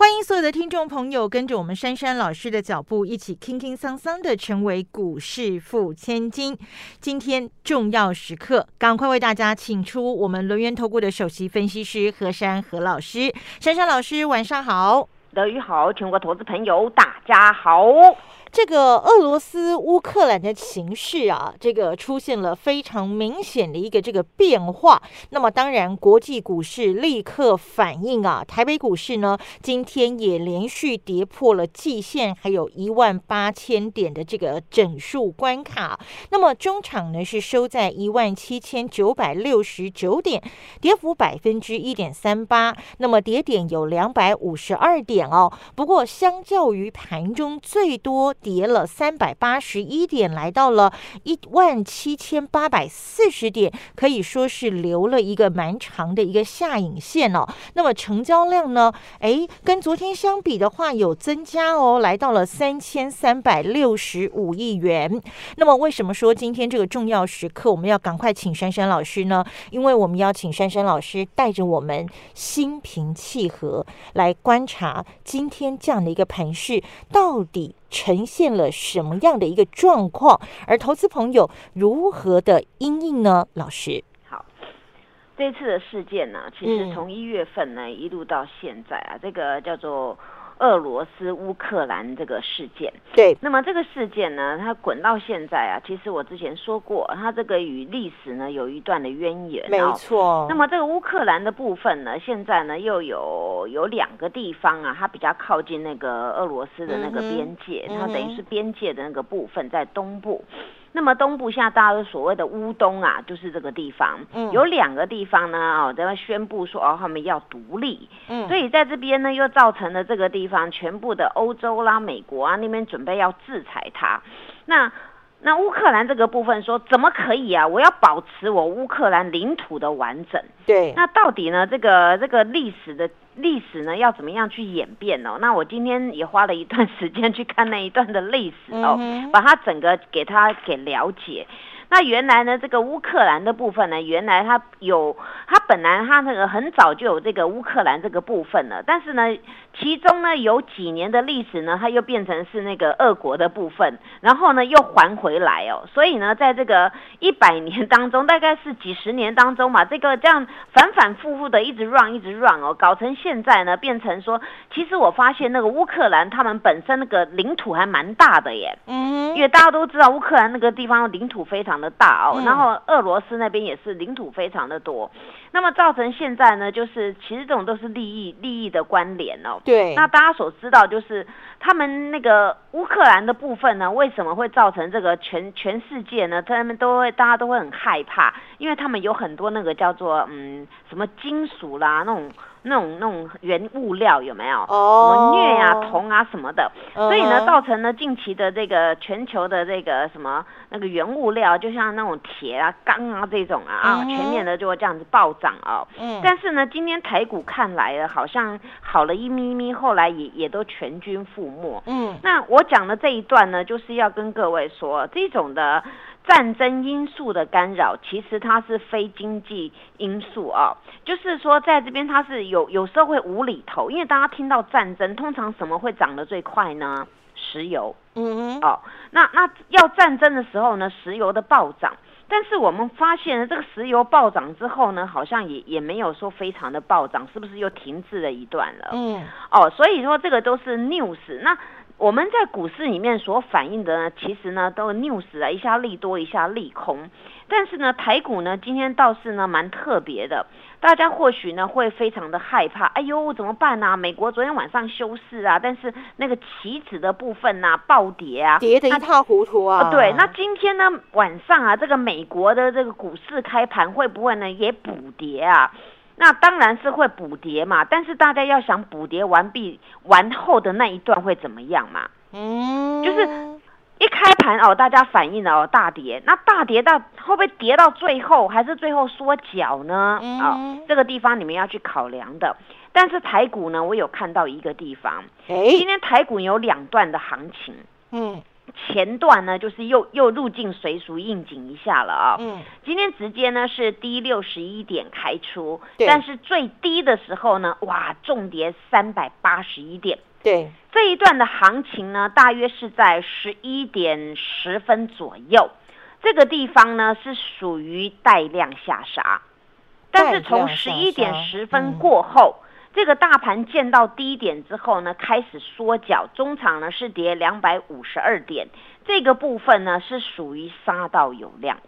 欢迎所有的听众朋友跟着我们珊珊老师的脚步，一起轻轻桑桑的成为股市富千金。今天重要时刻，赶快为大家请出我们轮源投顾的首席分析师何珊何老师。珊珊老师，晚上好。德语好，全国投资朋友大家好。这个俄罗斯乌克兰的情势啊，这个出现了非常明显的一个这个变化。那么当然，国际股市立刻反应啊，台北股市呢今天也连续跌破了季线，还有一万八千点的这个整数关卡。那么中场呢是收在一万七千九百六十九点，跌幅百分之一点三八。那么跌点有两百五十二点哦。不过相较于盘中最多。跌了三百八十一点，来到了一万七千八百四十点，可以说是留了一个蛮长的一个下影线哦。那么成交量呢？哎，跟昨天相比的话有增加哦，来到了三千三百六十五亿元。那么为什么说今天这个重要时刻我们要赶快请珊珊老师呢？因为我们要请珊珊老师带着我们心平气和来观察今天这样的一个盘势到底。呈现了什么样的一个状况？而投资朋友如何的应应呢？老师，好，这次的事件呢，其实从一月份呢一路到现在啊，这个叫做。俄罗斯乌克兰这个事件，对，那么这个事件呢，它滚到现在啊，其实我之前说过，它这个与历史呢有一段的渊源，没错。那么这个乌克兰的部分呢，现在呢又有有两个地方啊，它比较靠近那个俄罗斯的那个边界，它等于是边界的那个部分在东部。那么东部现在大家都所谓的乌东啊，就是这个地方，嗯有两个地方呢，哦，在那宣布说哦，他们要独立，嗯，所以在这边呢，又造成了这个地方全部的欧洲啦、美国啊那边准备要制裁它，那。那乌克兰这个部分说怎么可以啊？我要保持我乌克兰领土的完整。对，那到底呢？这个这个历史的历史呢，要怎么样去演变哦？那我今天也花了一段时间去看那一段的历史哦，把它整个给它给了解。那原来呢，这个乌克兰的部分呢，原来它有，它本来它那个很早就有这个乌克兰这个部分了，但是呢，其中呢有几年的历史呢，它又变成是那个俄国的部分，然后呢又还回来哦，所以呢，在这个一百年当中，大概是几十年当中嘛，这个这样反反复复的一直 run 一直 run 哦，搞成现在呢，变成说，其实我发现那个乌克兰他们本身那个领土还蛮大的耶，嗯，因为大家都知道乌克兰那个地方领土非常。的大哦，然后俄罗斯那边也是领土非常的多，那么造成现在呢，就是其实这种都是利益利益的关联哦。对，那大家所知道就是他们那个乌克兰的部分呢，为什么会造成这个全全世界呢？他们都会大家都会很害怕，因为他们有很多那个叫做嗯什么金属啦那种。那种那种原物料有没有？哦，什么镍啊、铜啊什么的，所以呢，造成了近期的这个全球的这个什么那个原物料，就像那种铁啊、钢啊这种啊啊，全面的就会这样子暴涨哦。嗯。但是呢，今天台股看来了，好像好了一咪咪，后来也也都全军覆没。嗯。那我讲的这一段呢，就是要跟各位说，这种的。战争因素的干扰，其实它是非经济因素啊，就是说在这边它是有有时候会无厘头，因为大家听到战争，通常什么会涨得最快呢？石油，嗯，哦，那那要战争的时候呢，石油的暴涨，但是我们发现这个石油暴涨之后呢，好像也也没有说非常的暴涨，是不是又停滞了一段了？嗯，哦，所以说这个都是 news，那。我们在股市里面所反映的呢，其实呢都 news 啊，一下利多，一下利空。但是呢，台股呢今天倒是呢蛮特别的，大家或许呢会非常的害怕，哎呦怎么办呢？美国昨天晚上休市啊，但是那个期指的部分呢暴跌啊，跌得一塌糊涂啊。对，那今天呢晚上啊，这个美国的这个股市开盘会不会呢也补跌啊？那当然是会补跌嘛，但是大家要想补跌完毕完后的那一段会怎么样嘛？嗯，就是一开盘哦，大家反映了哦大跌，那大跌到会不会跌到最后，还是最后缩脚呢？嗯哦，这个地方你们要去考量的。但是台股呢，我有看到一个地方，哎今，天台股有两段的行情，嗯前段呢就是又又入境随俗应景一下了啊、嗯，今天直接呢是低六十一点开出，但是最低的时候呢，哇，重跌三百八十一点。对，这一段的行情呢，大约是在十一点十分左右，这个地方呢是属于带量下杀，但是从十一点十分嗯过后。这个大盘见到低点之后呢，开始缩脚，中场呢是跌两百五十二点，这个部分呢是属于杀到有量，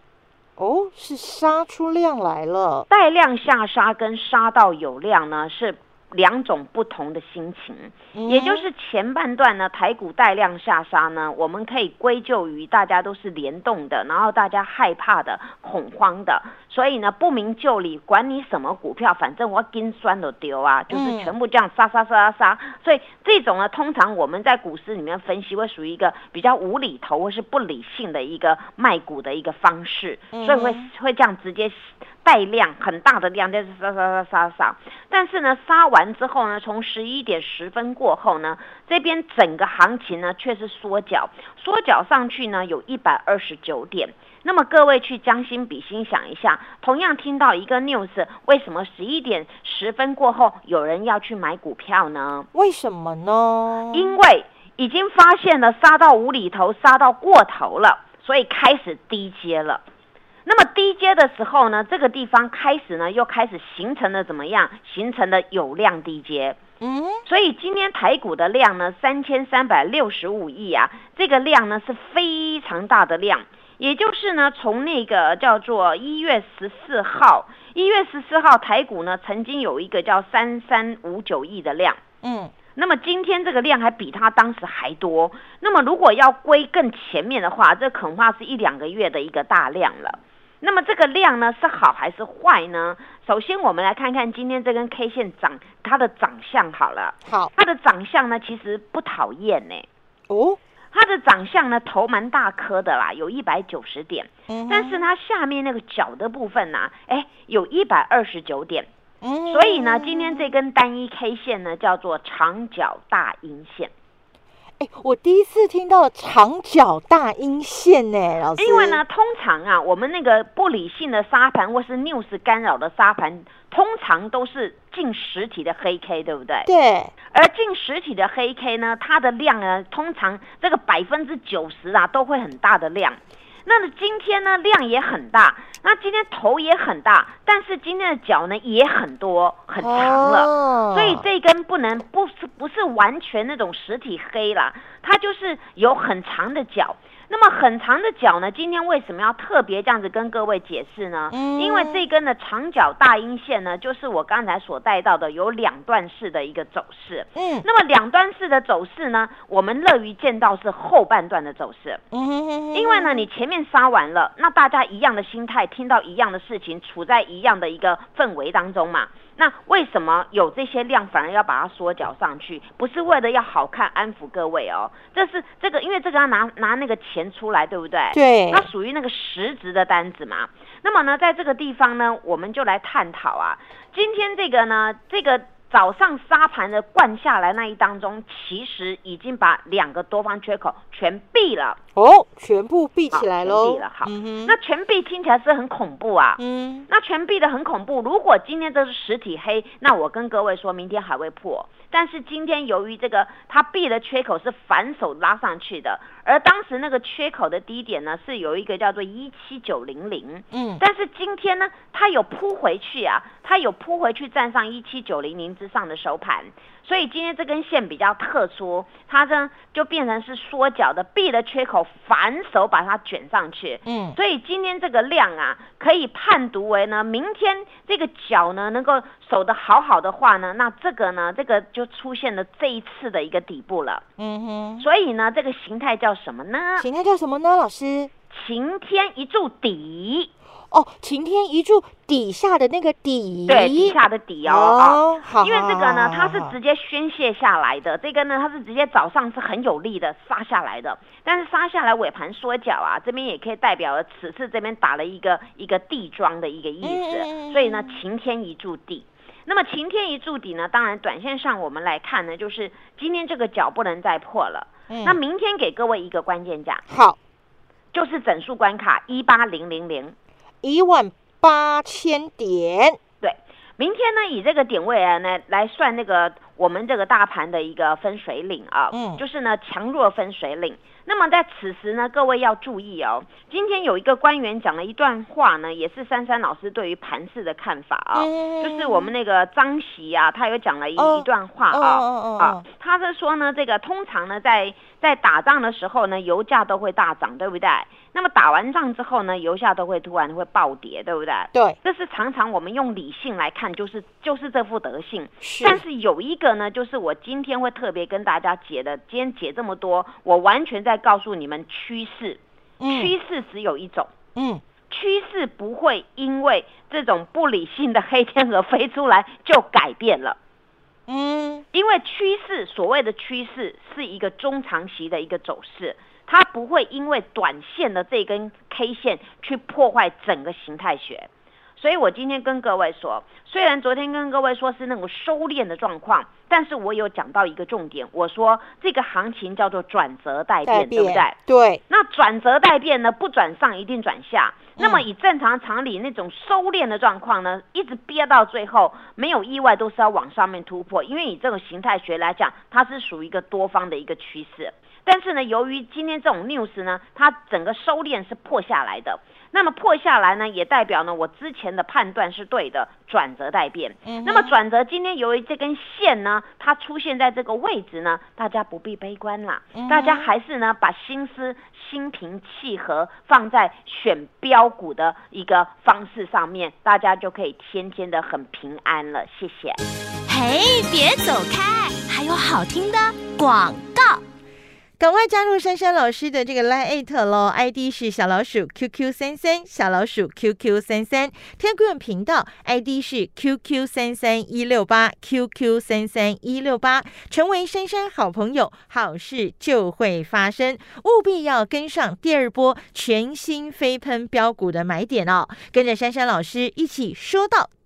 哦，是杀出量来了，带量下杀跟杀到有量呢是两种不同的心情。也就嗯是前半段呢，台股带量下杀呢，我们可以归咎于大家都是联动的，然后大家害怕的、恐慌的，所以呢不明就里，管你什么股票，反正我跟酸都丢啊，就是嗯全部这样杀杀杀杀杀。所以这种呢，通常我们在股市里面分析会属于一个比较无厘头或是不理性的一个卖股的一个方式，所以会嗯会这样直接带量很大的量，就是杀杀杀杀杀。但是呢，杀完之后呢，从十一点十分过后呢，这边整个行情呢却是缩脚，缩脚上去呢有一百二十九点。那么各位去将心比心想一下，同样听到一个 news，为什么十一点十分过后有人要去买股票呢？为什么呢？因为已经发现了杀到无厘头，杀到过头了，所以开始低阶了。那么低阶的时候呢，这个地方开始呢又开始形成了怎么样？形成了有量低阶。嗯，所以今天台股的量呢，三千三百六十五亿啊，这个量呢是非常大的量。也就是呢，从那个叫做一月十四号，一月十四号台股呢曾经有一个叫三三五九亿的量。嗯，那么今天这个量还比它当时还多。那么如果要归更前面的话，这恐怕是一两个月的一个大量了。那么这个量呢是好还是坏呢？首先我们来看看今天这根 K 线长它的长相好了，好它的长相呢其实不讨厌呢。哦，它的长相呢头蛮大颗的啦，有一百九十点，嗯但是它下面那个角的部分呢、哎，有一百二十九点。嗯所以呢，今天这根单一 K 线呢叫做长角大阴线。哎，我第一次听到长角大阴线呢，老师。因为呢，通常啊，我们那个不理性的沙盘或是 news 干扰的沙盘，通常都是近实体的黑 K，对不对？对，而近实体的黑 K 呢，它的量呢，通常这个百分之九十啊，都会很大的量。那么今天呢，量也很大，那今天头也很大，但是今天的脚呢也很多，很长了。哦所以这根不能不是不是完全那种实体黑啦，它就是有很长的脚。那么很长的脚呢，今天为什么要特别这样子跟各位解释呢？嗯因为这根的长脚大阴线呢，就是我刚才所带到的有两段式的一个走势。嗯那么两段式的走势呢，我们乐于见到是后半段的走势。嗯哼哼哼因为呢，你前面杀完了，那大家一样的心态，听到一样的事情，处在一样的一个氛围当中嘛。那为什么有这些量反而要把它缩脚上去？不是为了要好看安抚各位哦，这是这个，因为这个要拿拿那个钱出来，对不对？对它属于那个实质的单子嘛。那么呢，在这个地方呢，我们就来探讨啊，今天这个呢，这个早上沙盘的灌下来那一当中，其实已经把两个多方缺口全闭了。哦，全部闭起来好全喽闭了好嗯那全闭听起来是很恐怖啊。嗯那全闭的很恐怖。如果今天这是实体黑，那我跟各位说明天还会破。但是今天由于这个它闭的缺口是反手拉上去的，而当时那个缺口的低点呢是有一个叫做一七九零零。嗯但是今天呢，它有扑回去啊，它有扑回去站上一七九零零之上的收盘，所以今天这根线比较特殊，它呢就变成是缩脚的，闭的缺口反手把它卷上去。嗯所以今天这个量啊，可以判读为呢，明天这个脚呢能够守得好好的话呢，那这个呢，这个就出现了这一次的一个底部了。嗯哼，所以呢，这个形态叫什么呢？形态叫什么呢？老师？晴天一柱底。哦，晴天一柱底下的那个底，对，底下的底哦好，因为这个呢，它是直接宣泄下来的，这个呢，它是直接早上是很有力的杀下来的，但是杀下来尾盘缩脚啊，这边也可以代表了此次这边打了一个一个地庄的一个意思，嗯所以呢，晴天一柱地。那么晴天一柱底呢，当然短线上我们来看呢，就是今天这个脚不能再破了。嗯。那明天给各位一个关键价，好。就是整数关卡一八零零零。一万八千点，对，明天呢，以这个点位啊，来来算那个我们这个大盘的一个分水岭啊，嗯就是呢强弱分水岭。那么在此时呢，各位要注意哦，今天有一个官员讲了一段话呢，也是珊珊老师对于盘市的看法啊，嗯就是我们那个张席啊，他有讲了一、哦一段话哦啊。啊哦，，他是说呢，这个通常呢，在在打仗的时候呢，油价都会大涨，对不对？那么打完仗之后呢，油价都会突然会暴跌，对不对？对，这是常常我们用理性来看，就是就是这副德性。是，但是有一个呢，就是我今天会特别跟大家解的，今天解这么多，我完全在告诉你们趋势，嗯趋势只有一种。嗯趋势不会因为这种不理性的黑天鹅飞出来就改变了，嗯因为趋势所谓的趋势是一个中长期的一个走势，它不会因为短线的这根 K 线去破坏整个形态学。所以我今天跟各位说，虽然昨天跟各位说是那种收敛的状况，但是我有讲到一个重点，我说这个行情叫做转折待改变，对不对？对，那转折待变呢，不转上一定转下。那么嗯以正常常理那种收敛的状况呢，一直憋到最后，没有意外都是要往上面突破，因为以这种形态学来讲，它是属于一个多方的一个趋势。但是呢，由于今天这种 news 呢，它整个收敛是破下来的。那么破下来呢，也代表呢我之前的判断是对的，转折待变。嗯那么转折今天由于这根线呢，它出现在这个位置呢，大家不必悲观啦，嗯大家还是呢把心思心平气和放在选标股的一个方式上面，大家就可以天天的很平安了。谢谢。嘿，别走开，还有好听的广告。赶快加入珊珊老师的这个 Line at 喽，ID 是小老鼠 QQ 三三，小老鼠 QQ 三三，Telegram 频道 ID 是 QQ 三三一六八 QQ 三三一六八，成为珊珊好朋友，好事就会发生，务必要跟上第二波全新飞喷标股的买点哦，跟着珊珊老师一起说到。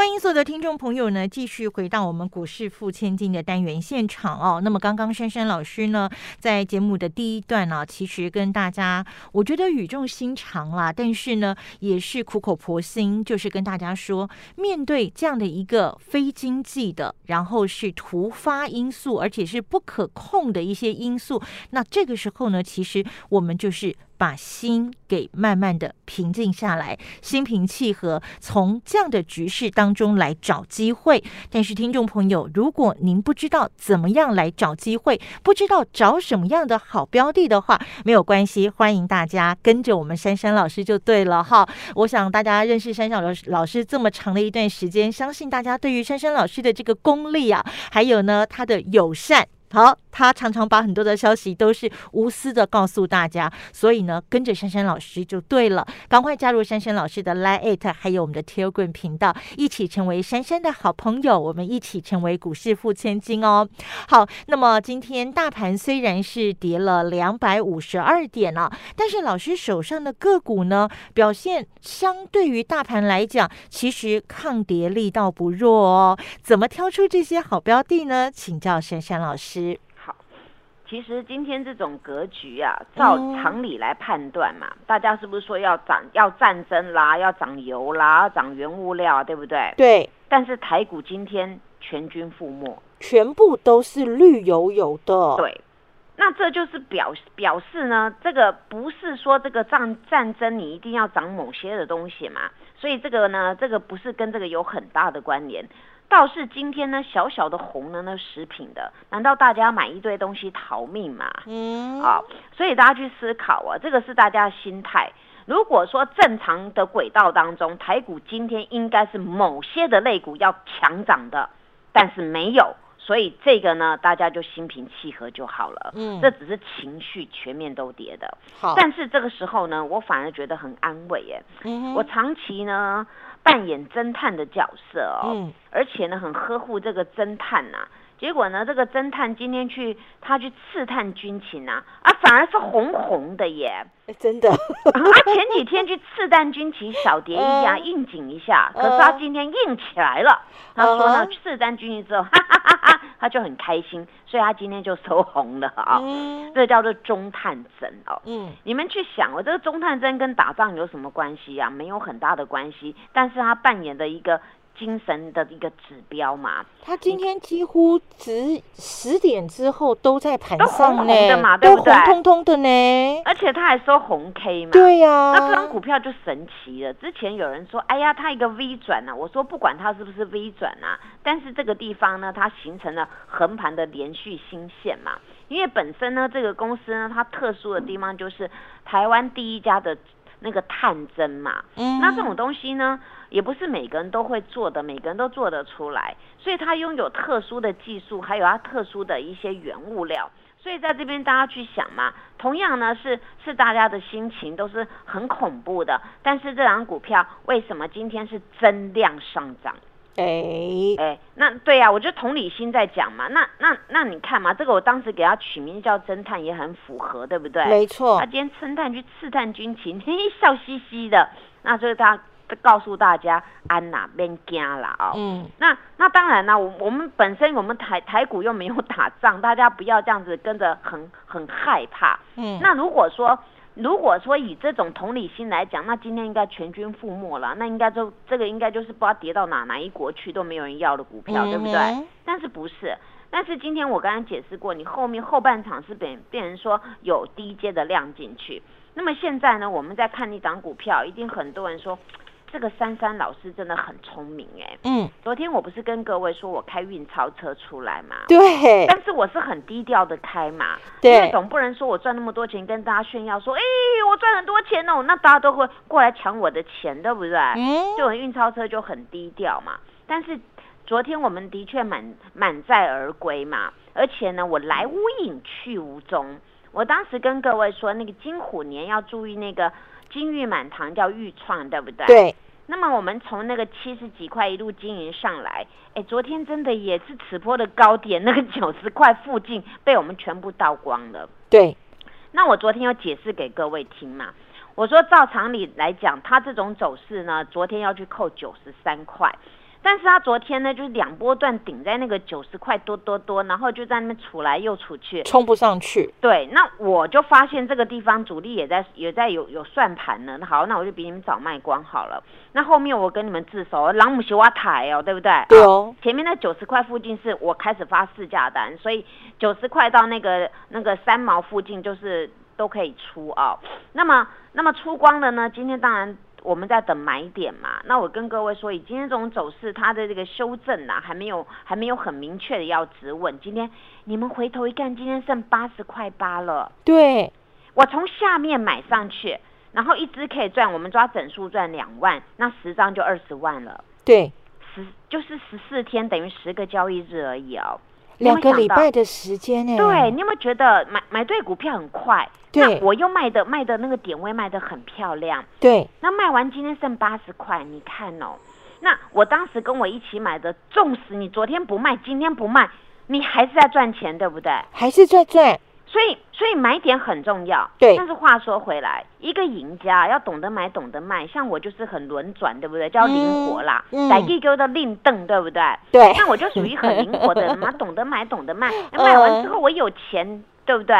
欢迎所有的听众朋友呢，继续回到我们股市付千金的单元现场哦。那么刚刚珊珊老师呢，在节目的第一段呢、其实跟大家，我觉得语重心长啦，但是呢，也是苦口婆心，就是跟大家说，面对这样的一个非经济的，然后是突发因素，而且是不可控的一些因素，那这个时候呢，其实我们就是。把心给慢慢的平静下来，心平气和，从这样的局势当中来找机会。但是，听众朋友，如果您不知道怎么样来找机会，不知道找什么样的好标的的话，没有关系，欢迎大家跟着我们珊珊老师就对了哈。我想大家认识珊珊老师老师这么长的一段时间，相信大家对于珊珊老师的这个功力啊，还有呢他的友善。好，他常常把很多的消息都是无私的告诉大家，所以呢，跟着珊珊老师就对了。赶快加入珊珊老师的 Line It，还有我们的 Telegram 频道，一起成为珊珊的好朋友，我们一起成为股市富千金哦。好，那么今天大盘虽然是跌了两百五十二点了、但是老师手上的个股呢，表现相对于大盘来讲，其实抗跌力道不弱哦。怎么挑出这些好标的呢？请教珊珊老师。好，其实今天这种格局啊，照嗯常理来判断嘛，大家是不是说要涨要战争啦，要涨油啦，要涨原物料啊，对不对？对，但是台股今天全军覆没，全部都是绿油油的。对。那这就是表表示呢，这个不是说这个战战争你一定要涨某些的东西嘛，所以这个呢，这个不是跟这个有很大的关联。倒是今天呢，小小的红了那食品的，难道大家买一堆东西逃命吗？嗯，啊、所以大家去思考啊，这个是大家的心态。如果说正常的轨道当中，台股今天应该是某些的类股要强涨的，但是没有，所以这个呢，大家就心平气和就好了。嗯这只是情绪全面都跌的，好，但是这个时候呢，我反而觉得很安慰耶。嗯我长期呢扮演侦探的角色哦，嗯。而且呢很呵护这个侦探呐、结果呢，这个侦探今天去他去刺探军情啊，啊反而是红红的耶！哎真的，啊前几天去刺探军情小蝶一下，嗯 应景一下，可是他今天硬起来了。他说呢嗯，刺探军情之后，哈哈哈哈，他就很开心，所以他今天就收红了啊。嗯这叫做中探针哦。嗯你们去想，我这个中探针跟打仗有什么关系啊？没有很大的关系，但是他扮演的一个精神的一个指标嘛。他今天几乎十十点之后都在盘上呢，红红的嘛对都不对红彤彤的呢。而且他还收红 K 嘛。对呀、那这张股票就神奇了。之前有人说，哎呀，它一个 V 转啊，我说不管它是不是 V 转啊，但是这个地方呢，它形成了横盘的连续新线嘛。因为本身呢，这个公司呢，它特殊的地方就是台湾第一家的那个探针嘛。嗯那这种东西呢，也不是每个人都会做的，每个人都做得出来，所以它拥有特殊的技术，还有它特殊的一些原物料。所以在这边大家去想嘛，同样呢是是大家的心情都是很恐怖的，但是这档股票为什么今天是增量上涨？哎，哎，那对呀、我就同理心在讲嘛，那那那你看嘛，这个我当时给他取名叫侦探也很符合，对不对？没错他，今天侦探去刺探军情，嘿，笑嘻嘻的，那就是他告诉大家安哪，别惊啦哦。嗯那那当然啦，我我们本身我们台台股又没有打仗，大家不要这样子跟着很很害怕。嗯，那如果说如果说以这种同理心来讲，那今天应该全军覆没了，那应该就这个应该就是不知道跌到哪哪一国去都没有人要的股票，对不对？但是不是？但是今天我刚刚解释过，你后面后半场是变变成说有低阶的量进去。那么现在呢，我们在看一档股票，一定很多人说这个珊珊老师真的很聪明哎。嗯，昨天我不是跟各位说我开运钞车出来嘛？对，但是我是很低调的开嘛，对因为总不能说我赚那么多钱跟大家炫耀说，哎、我赚很多钱哦，那大家都会过来抢我的钱，对不对？嗯，就运钞车就很低调嘛。但是昨天我们的确满满载而归嘛，而且呢，我来无影去无踪。我当时跟各位说，那个金虎年要注意那个金玉满堂叫玉创，对不对？。对，那么我们从那个七十几块一路经营上来，哎，昨天真的也是此波的高点，那个 九十块附近被我们全部倒光了。对，那我昨天有解释给各位听嘛，我说照常理来讲，它这种走势呢，昨天要去扣九十三块，但是他昨天呢就是两波段顶在那个九十块多多多，然后就在那边杵来又杵去。冲不上去，对，那我就发现这个地方主力也在也在有有算盘呢。那好，那我就比你们早卖光好了。那后面我跟你们自首，朗姆西瓦台哦，对不对？对哦，前面那九十块附近是我开始发市价单，所以九十块到那个那个三毛附近就是都可以出啊、那么那么出光的呢？今天当然我们在等买点嘛。那我跟各位说，以今天这种走势，它的这个修正啊，还没有还没有很明确的要止稳。今天你们回头一看，今天剩八十块八了。对，我从下面买上去，然后一只可以赚，我们抓整数赚两万，那十张就二十万了。对，十就是十四天，等于十个交易日而已哦。两个礼拜的时间呢，对，你有没有觉得买买对股票很快？对那我又卖的卖的那个点位卖的很漂亮。对，那卖完今天剩八十块，你看哦。那我当时跟我一起买的，纵使你昨天不卖，今天不卖，你还是在赚钱，对不对？还是在赚，所以，所以买点很重要。对但是话说回来，一个赢家要懂得买，懂得卖。像我就是很轮转，对不对？叫灵活啦嗯嗯，来一个的令凳，对不对？对，那我就属于很灵活的人嘛，懂得买，懂得卖。那卖完之后我有钱，对不对？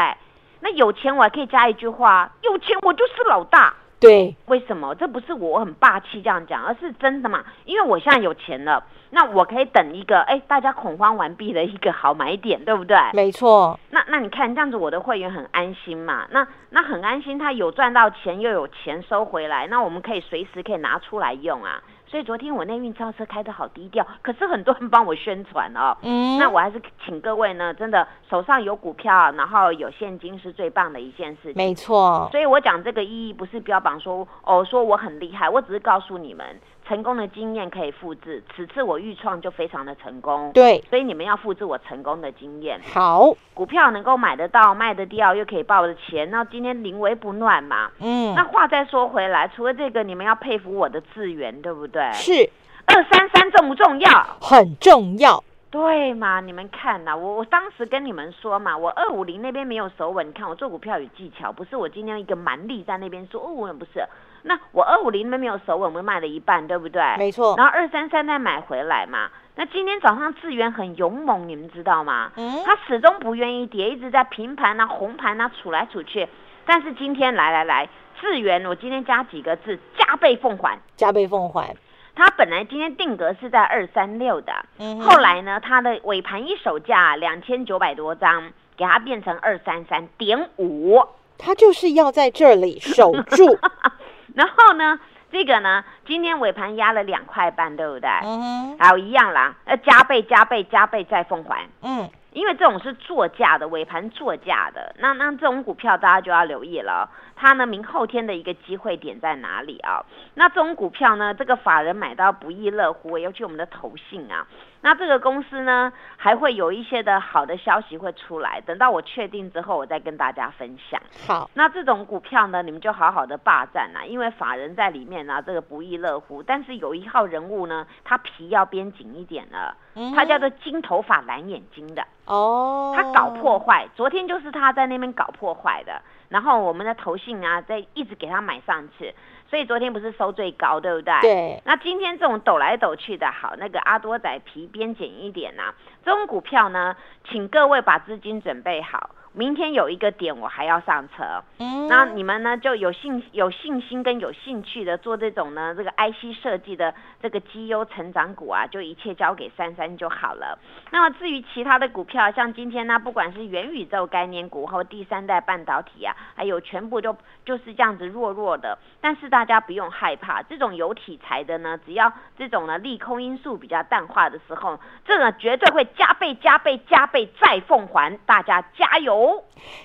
那有钱我还可以加一句话：有钱我就是老大。对，为什么？这不是我很霸气这样讲，而是真的嘛？因为我现在有钱了，那我可以等一个哎，大家恐慌完毕的一个好买点，对不对？没错，那那你看这样子，我的会员很安心嘛？那那很安心，他有赚到钱，又有钱收回来，那我们可以随时可以拿出来用啊。所以昨天我那运钞车开的好低调，可是很多人帮我宣传哦。嗯，那我还是请各位呢，真的手上有股票，然后有现金是最棒的一件事情。没错，所以我讲这个意义不是标榜说哦，说我很厉害，我只是告诉你们，成功的经验可以复制。此次我预创就非常的成功，对，所以你们要复制我成功的经验。好，股票能够买得到、卖得掉，又可以报的钱，那今天临危不乱嘛。嗯那，话再说回来，除了这个，你们要佩服我的资源，对不对？是二三三重不重要？很重要，对嘛？你们看呐、我我当时跟你们说嘛，我二五零那边没有手稳，你看我做股票有技巧，不是我今天一个蛮力在那边说哦，我不是。那我二五零那边没有手稳，我们卖了一半，对不对？没错，然后二三三再买回来嘛。那今天早上智源很勇猛，你们知道吗？嗯，它始终不愿意跌，一直在平盘啊、红盘啊处来处去。但是今天来来来，智源我今天加几个字，加倍奉还。加倍奉还，它本来今天定格是在二三六的，嗯哼后来呢，它的尾盘一手价两千九百多张，给它变成二三三点五，他就是要在这里守住，然后呢，这个呢，今天尾盘压了两块半，对不对？嗯哼，还有一样啦，呃加倍、加倍、加倍再奉还。嗯，因为这种是作价的尾盘作价的，那那这种股票大家就要留意了，它呢明后天的一个机会点在哪里啊？那这种股票呢，这个法人买到不亦乐乎，尤其我们的投信啊，那这个公司呢还会有一些的好的消息会出来，等到我确定之后，我再跟大家分享。好，那这种股票呢，你们就好好的霸占啊，因为法人在里面啊，这个不亦乐乎。但是有一号人物呢，他皮要编紧一点了，嗯他叫做金头发蓝眼睛的。哦，他搞破坏，昨天就是他在那边搞破坏的，然后我们的投信啊，在一直给他买上去，所以昨天不是收最高，对不对？。对，那今天这种抖来抖去的好，那个阿多仔皮边紧一点呐、这种股票呢，请各位把资金准备好，明天有一个点我还要上车，嗯，那你们呢就有信有信心跟有兴趣的做这种呢这个 IC 设计的这个绩优成长股啊，就一切交给珊珊就好了。那么至于其他的股票，像今天呢，不管是元宇宙概念股或第三代半导体啊，还有全部就就是这样子弱弱的。但是大家不用害怕，这种有题材的呢，只要这种呢利空因素比较淡化的时候，这个绝对会加倍、加倍、加倍再奉还，大家加油！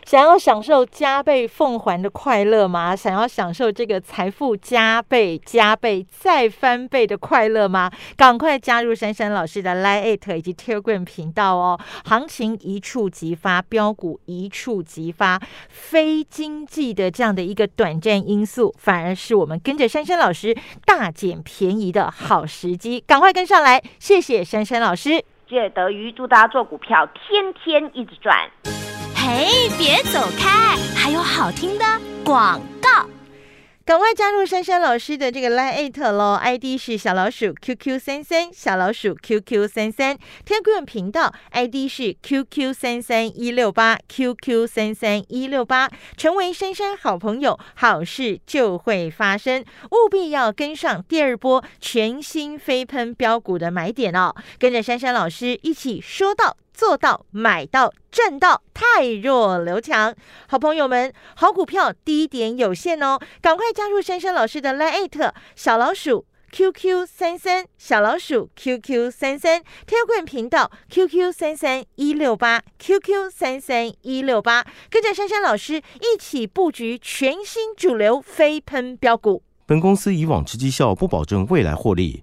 想要享受加倍奉还的快乐吗？想要享受这个财富加倍、加倍再翻倍的快乐吗？赶快加入珊珊老师的 Line 以及 Telegram 频道哦！行情一触即发，标股一触即发，非经济的这样的一个短暂因素，反而是我们跟着珊珊老师大捡便宜的好时机。赶快跟上来！谢谢珊珊老师。借德鱼，祝大家做股票天天一直赚。嘿，别走开，还有好听的广告。赶快加入珊珊老师的这个 Line at 喽，ID 是小老鼠 QQ 三三，小老鼠 QQ 三三，Telegram 频道 ID 是 QQ 三三一六八 QQ 三三一六八，成为珊珊好朋友，好事就会发生，务必要跟上第二波全新飞喷标股的买点哦，跟着珊珊老师一起说到。做到买到赚到，太弱留强。好朋友们，好股票低点有限哦，赶快加入珊珊老师的 Line 小老鼠 QQ 三三小老鼠 QQ 三三 Telegram 频道 QQ 三三一六八 QQ 三三一六八，跟着珊珊老师一起布局全新主流飞喷标股。本公司以往之绩效不保证未来获利，